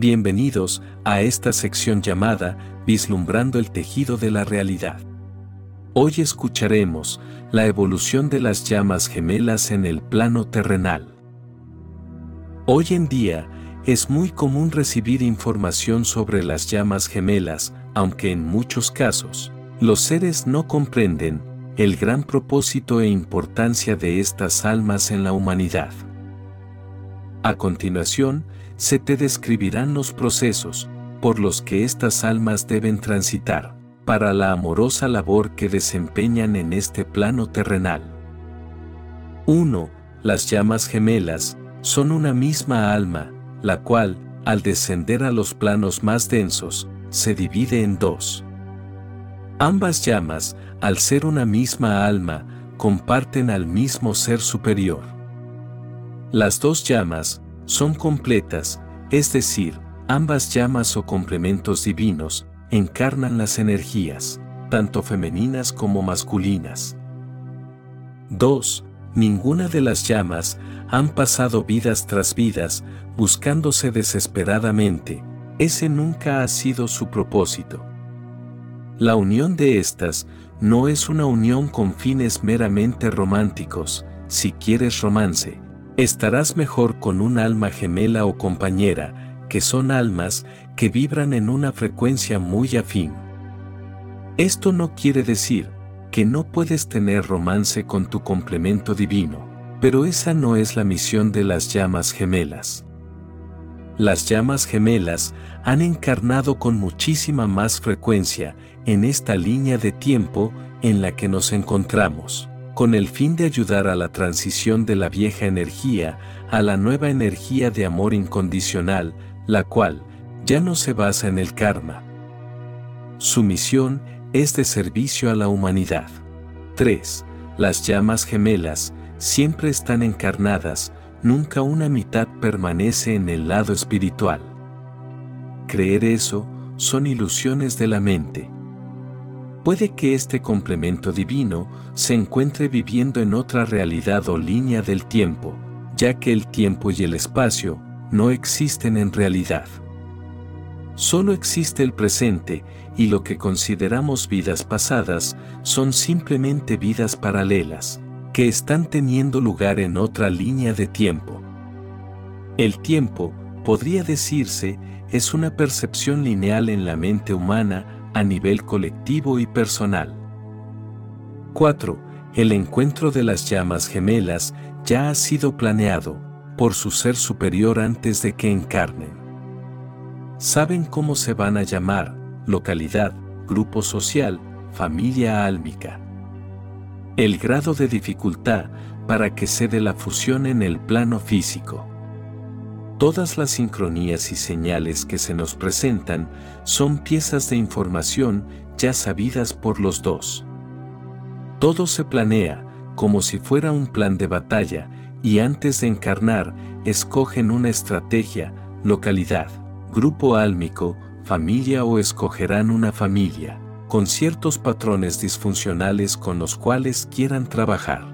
Bienvenidos a esta sección llamada Vislumbrando el tejido de la realidad. Hoy escucharemos la evolución de las llamas gemelas en el plano terrenal. Hoy en día, es muy común recibir información sobre las llamas gemelas, aunque en muchos casos, los seres no comprenden el gran propósito e importancia de estas almas en la humanidad. A continuación, se te describirán los procesos por los que estas almas deben transitar para la amorosa labor que desempeñan en este plano terrenal. 1. Las llamas gemelas son una misma alma, la cual, al descender a los planos más densos, se divide en dos. Ambas llamas, al ser una misma alma, comparten al mismo ser superior. Las dos llamas son completas, es decir, ambas llamas o complementos divinos encarnan las energías, tanto femeninas como masculinas. 2. Ninguna de las llamas han pasado vidas tras vidas buscándose desesperadamente, ese nunca ha sido su propósito. La unión de estas no es una unión con fines meramente románticos, si quieres romance, estarás mejor con un alma gemela o compañera, que son almas que vibran en una frecuencia muy afín. Esto no quiere decir que no puedes tener romance con tu complemento divino, pero esa no es la misión de las llamas gemelas. Las llamas gemelas han encarnado con muchísima más frecuencia en esta línea de tiempo en la que nos encontramos con el fin de ayudar a la transición de la vieja energía a la nueva energía de amor incondicional, la cual ya no se basa en el karma. Su misión es de servicio a la humanidad. 3. Las llamas gemelas siempre están encarnadas, nunca una mitad permanece en el lado espiritual. Creer eso son ilusiones de la mente puede que este complemento divino se encuentre viviendo en otra realidad o línea del tiempo, ya que el tiempo y el espacio no existen en realidad. Solo existe el presente y lo que consideramos vidas pasadas son simplemente vidas paralelas, que están teniendo lugar en otra línea de tiempo. El tiempo, podría decirse, es una percepción lineal en la mente humana a nivel colectivo y personal. 4. El encuentro de las llamas gemelas ya ha sido planeado por su ser superior antes de que encarnen. Saben cómo se van a llamar, localidad, grupo social, familia álmica. El grado de dificultad para que se dé la fusión en el plano físico. Todas las sincronías y señales que se nos presentan son piezas de información ya sabidas por los dos. Todo se planea como si fuera un plan de batalla y antes de encarnar escogen una estrategia, localidad, grupo álmico, familia o escogerán una familia, con ciertos patrones disfuncionales con los cuales quieran trabajar.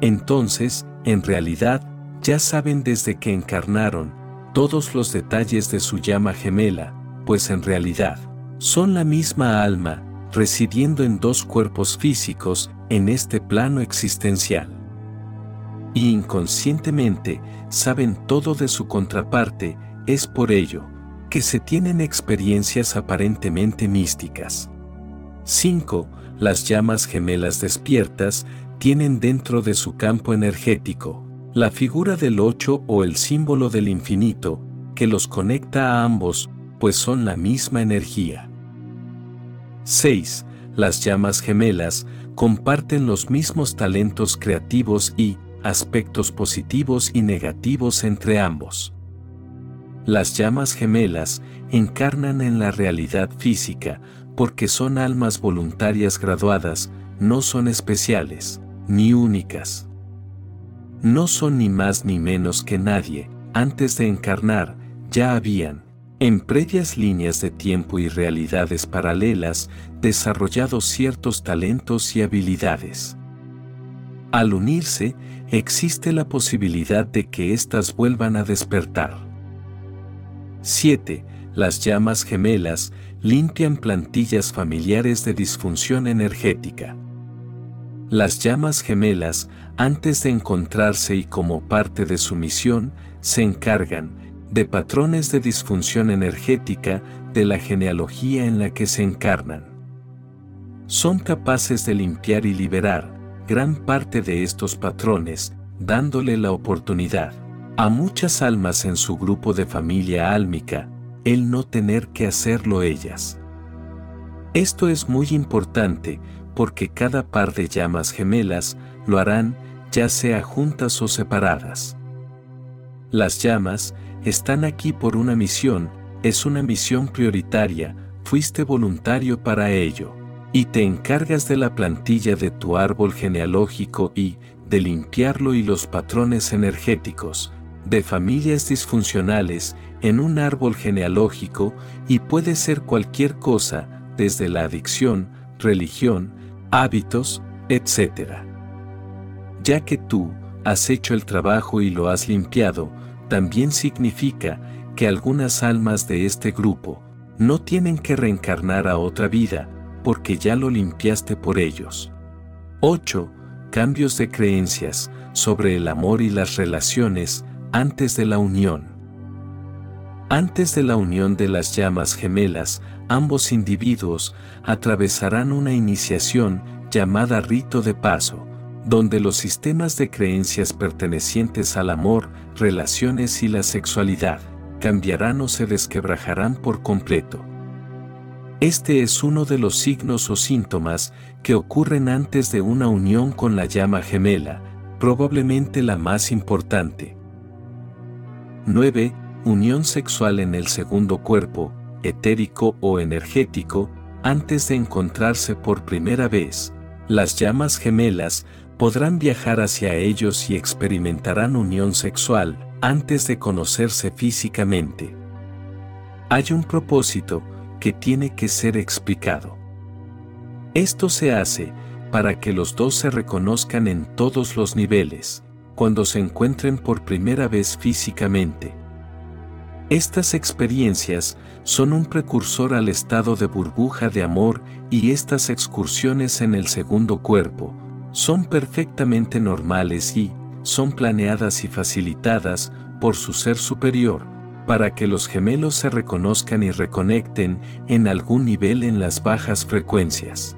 Entonces, en realidad, ya saben desde que encarnaron todos los detalles de su llama gemela, pues en realidad son la misma alma, residiendo en dos cuerpos físicos en este plano existencial. Y inconscientemente saben todo de su contraparte, es por ello que se tienen experiencias aparentemente místicas. 5. Las llamas gemelas despiertas tienen dentro de su campo energético la figura del ocho o el símbolo del infinito, que los conecta a ambos, pues son la misma energía. 6. Las llamas gemelas comparten los mismos talentos creativos y aspectos positivos y negativos entre ambos. Las llamas gemelas encarnan en la realidad física porque son almas voluntarias graduadas, no son especiales, ni únicas no son ni más ni menos que nadie, antes de encarnar, ya habían, en previas líneas de tiempo y realidades paralelas, desarrollado ciertos talentos y habilidades. Al unirse, existe la posibilidad de que éstas vuelvan a despertar. 7. Las llamas gemelas limpian plantillas familiares de disfunción energética. Las llamas gemelas, antes de encontrarse y como parte de su misión, se encargan de patrones de disfunción energética de la genealogía en la que se encarnan. Son capaces de limpiar y liberar gran parte de estos patrones, dándole la oportunidad a muchas almas en su grupo de familia álmica, el no tener que hacerlo ellas. Esto es muy importante porque cada par de llamas gemelas lo harán ya sea juntas o separadas. Las llamas están aquí por una misión, es una misión prioritaria, fuiste voluntario para ello, y te encargas de la plantilla de tu árbol genealógico y de limpiarlo y los patrones energéticos, de familias disfuncionales en un árbol genealógico y puede ser cualquier cosa, desde la adicción, religión, hábitos, etc. Ya que tú has hecho el trabajo y lo has limpiado, también significa que algunas almas de este grupo no tienen que reencarnar a otra vida, porque ya lo limpiaste por ellos. 8. Cambios de creencias sobre el amor y las relaciones antes de la unión. Antes de la unión de las llamas gemelas, ambos individuos atravesarán una iniciación llamada rito de paso, donde los sistemas de creencias pertenecientes al amor, relaciones y la sexualidad cambiarán o se desquebrajarán por completo. Este es uno de los signos o síntomas que ocurren antes de una unión con la llama gemela, probablemente la más importante. 9. Unión sexual en el segundo cuerpo, etérico o energético, antes de encontrarse por primera vez. Las llamas gemelas podrán viajar hacia ellos y experimentarán unión sexual antes de conocerse físicamente. Hay un propósito que tiene que ser explicado. Esto se hace para que los dos se reconozcan en todos los niveles, cuando se encuentren por primera vez físicamente. Estas experiencias son un precursor al estado de burbuja de amor y estas excursiones en el segundo cuerpo son perfectamente normales y son planeadas y facilitadas por su ser superior para que los gemelos se reconozcan y reconecten en algún nivel en las bajas frecuencias.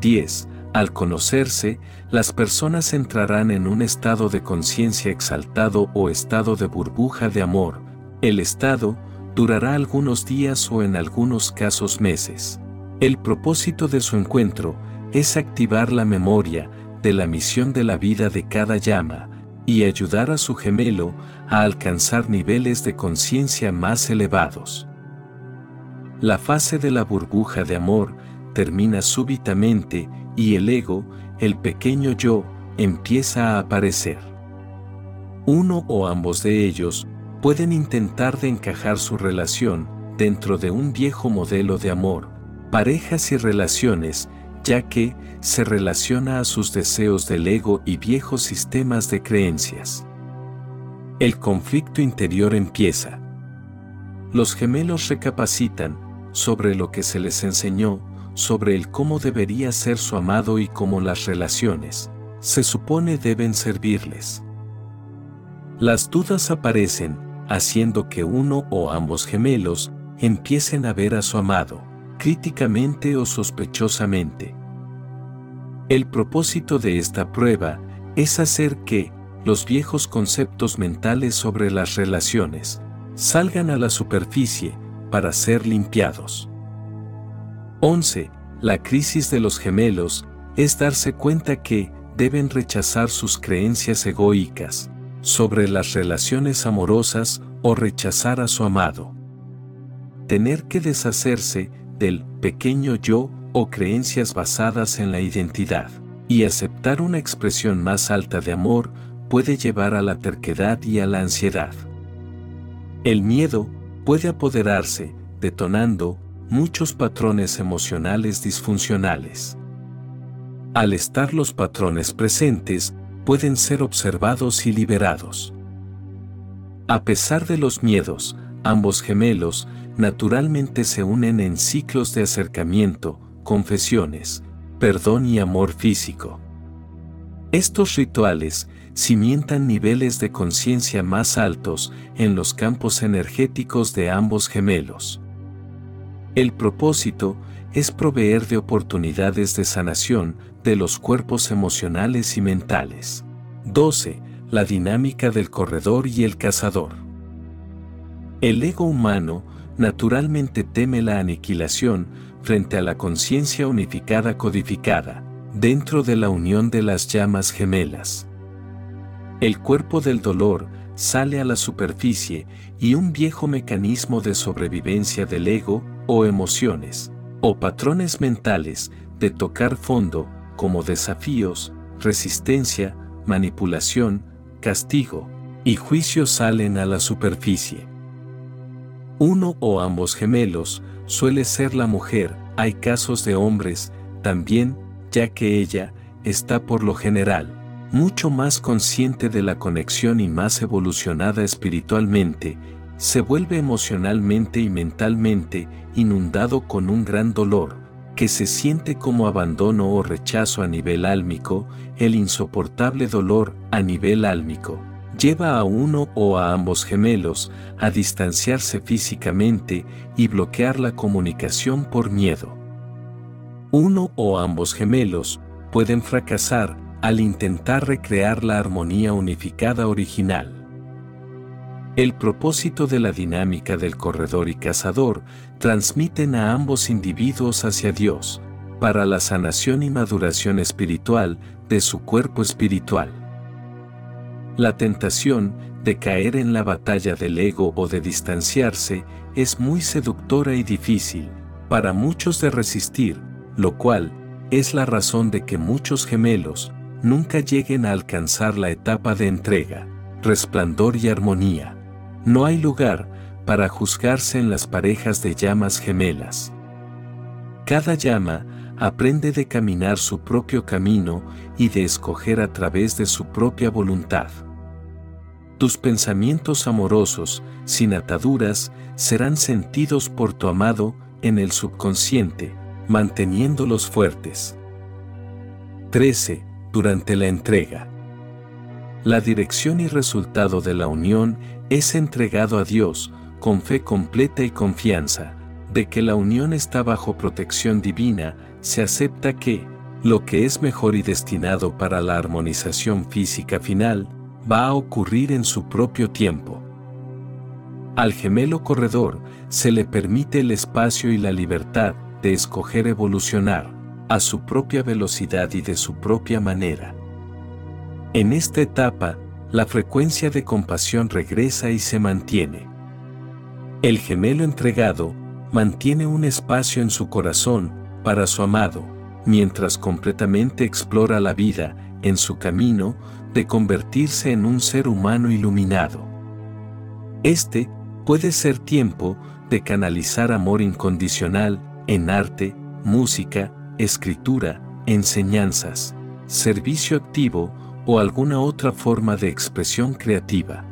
10. Al conocerse, las personas entrarán en un estado de conciencia exaltado o estado de burbuja de amor. El estado durará algunos días o en algunos casos meses. El propósito de su encuentro es activar la memoria de la misión de la vida de cada llama y ayudar a su gemelo a alcanzar niveles de conciencia más elevados. La fase de la burbuja de amor termina súbitamente y el ego, el pequeño yo, empieza a aparecer. Uno o ambos de ellos pueden intentar de encajar su relación dentro de un viejo modelo de amor, parejas y relaciones, ya que se relaciona a sus deseos del ego y viejos sistemas de creencias. El conflicto interior empieza. Los gemelos recapacitan sobre lo que se les enseñó sobre el cómo debería ser su amado y cómo las relaciones, se supone deben servirles. Las dudas aparecen, haciendo que uno o ambos gemelos empiecen a ver a su amado, críticamente o sospechosamente. El propósito de esta prueba es hacer que los viejos conceptos mentales sobre las relaciones salgan a la superficie para ser limpiados. 11. La crisis de los gemelos es darse cuenta que deben rechazar sus creencias egoicas sobre las relaciones amorosas o rechazar a su amado. Tener que deshacerse del pequeño yo o creencias basadas en la identidad y aceptar una expresión más alta de amor puede llevar a la terquedad y a la ansiedad. El miedo puede apoderarse, detonando muchos patrones emocionales disfuncionales. Al estar los patrones presentes, pueden ser observados y liberados. A pesar de los miedos, ambos gemelos, naturalmente se unen en ciclos de acercamiento, confesiones, perdón y amor físico. Estos rituales cimientan niveles de conciencia más altos en los campos energéticos de ambos gemelos. El propósito es proveer de oportunidades de sanación de los cuerpos emocionales y mentales. 12. La dinámica del corredor y el cazador. El ego humano naturalmente teme la aniquilación frente a la conciencia unificada codificada, dentro de la unión de las llamas gemelas. El cuerpo del dolor sale a la superficie y un viejo mecanismo de sobrevivencia del ego o emociones, o patrones mentales de tocar fondo, como desafíos, resistencia, manipulación, castigo y juicio salen a la superficie. Uno o ambos gemelos suele ser la mujer, hay casos de hombres también, ya que ella está por lo general mucho más consciente de la conexión y más evolucionada espiritualmente, se vuelve emocionalmente y mentalmente inundado con un gran dolor, que se siente como abandono o rechazo a nivel álmico, el insoportable dolor a nivel álmico lleva a uno o a ambos gemelos a distanciarse físicamente y bloquear la comunicación por miedo. Uno o ambos gemelos pueden fracasar al intentar recrear la armonía unificada original. El propósito de la dinámica del corredor y cazador transmiten a ambos individuos hacia Dios, para la sanación y maduración espiritual de su cuerpo espiritual. La tentación de caer en la batalla del ego o de distanciarse es muy seductora y difícil para muchos de resistir, lo cual es la razón de que muchos gemelos nunca lleguen a alcanzar la etapa de entrega, resplandor y armonía. No hay lugar para juzgarse en las parejas de llamas gemelas. Cada llama aprende de caminar su propio camino y de escoger a través de su propia voluntad. Tus pensamientos amorosos, sin ataduras, serán sentidos por tu amado en el subconsciente, manteniéndolos fuertes. 13 durante la entrega. La dirección y resultado de la unión es entregado a Dios con fe completa y confianza de que la unión está bajo protección divina, se acepta que, lo que es mejor y destinado para la armonización física final, va a ocurrir en su propio tiempo. Al gemelo corredor se le permite el espacio y la libertad de escoger evolucionar, a su propia velocidad y de su propia manera. En esta etapa, la frecuencia de compasión regresa y se mantiene. El gemelo entregado mantiene un espacio en su corazón para su amado, mientras completamente explora la vida en su camino de convertirse en un ser humano iluminado. Este puede ser tiempo de canalizar amor incondicional en arte, música, escritura, enseñanzas, servicio activo o alguna otra forma de expresión creativa.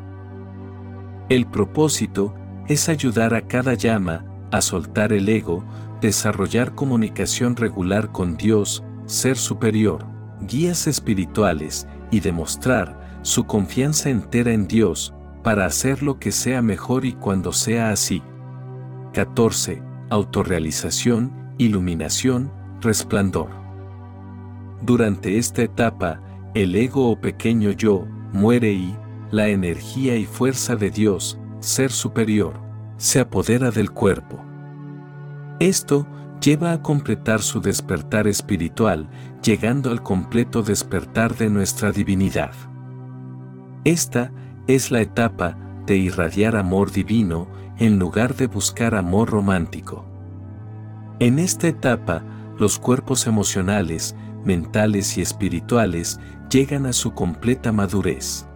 El propósito es ayudar a cada llama a soltar el ego, desarrollar comunicación regular con Dios, ser superior, guías espirituales y demostrar su confianza entera en Dios para hacer lo que sea mejor y cuando sea así. 14. Autorrealización, iluminación, resplandor. Durante esta etapa, el ego o pequeño yo muere y la energía y fuerza de Dios, ser superior, se apodera del cuerpo. Esto lleva a completar su despertar espiritual, llegando al completo despertar de nuestra divinidad. Esta es la etapa de irradiar amor divino en lugar de buscar amor romántico. En esta etapa, los cuerpos emocionales, mentales y espirituales llegan a su completa madurez.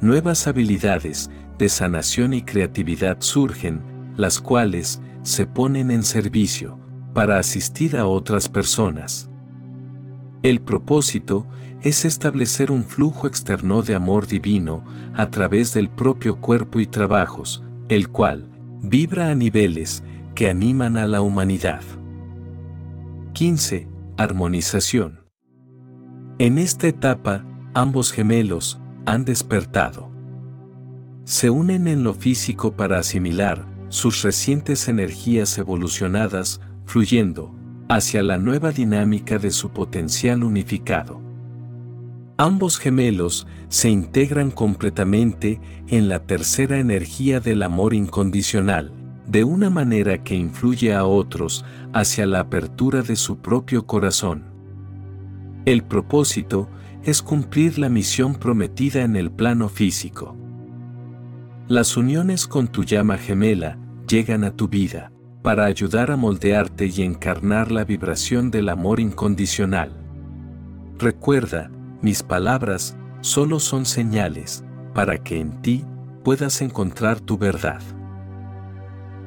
Nuevas habilidades de sanación y creatividad surgen, las cuales se ponen en servicio para asistir a otras personas. El propósito es establecer un flujo externo de amor divino a través del propio cuerpo y trabajos, el cual vibra a niveles que animan a la humanidad. 15. Armonización. En esta etapa, ambos gemelos han despertado. Se unen en lo físico para asimilar sus recientes energías evolucionadas, fluyendo hacia la nueva dinámica de su potencial unificado. Ambos gemelos se integran completamente en la tercera energía del amor incondicional, de una manera que influye a otros hacia la apertura de su propio corazón. El propósito es cumplir la misión prometida en el plano físico. Las uniones con tu llama gemela llegan a tu vida para ayudar a moldearte y encarnar la vibración del amor incondicional. Recuerda, mis palabras solo son señales para que en ti puedas encontrar tu verdad.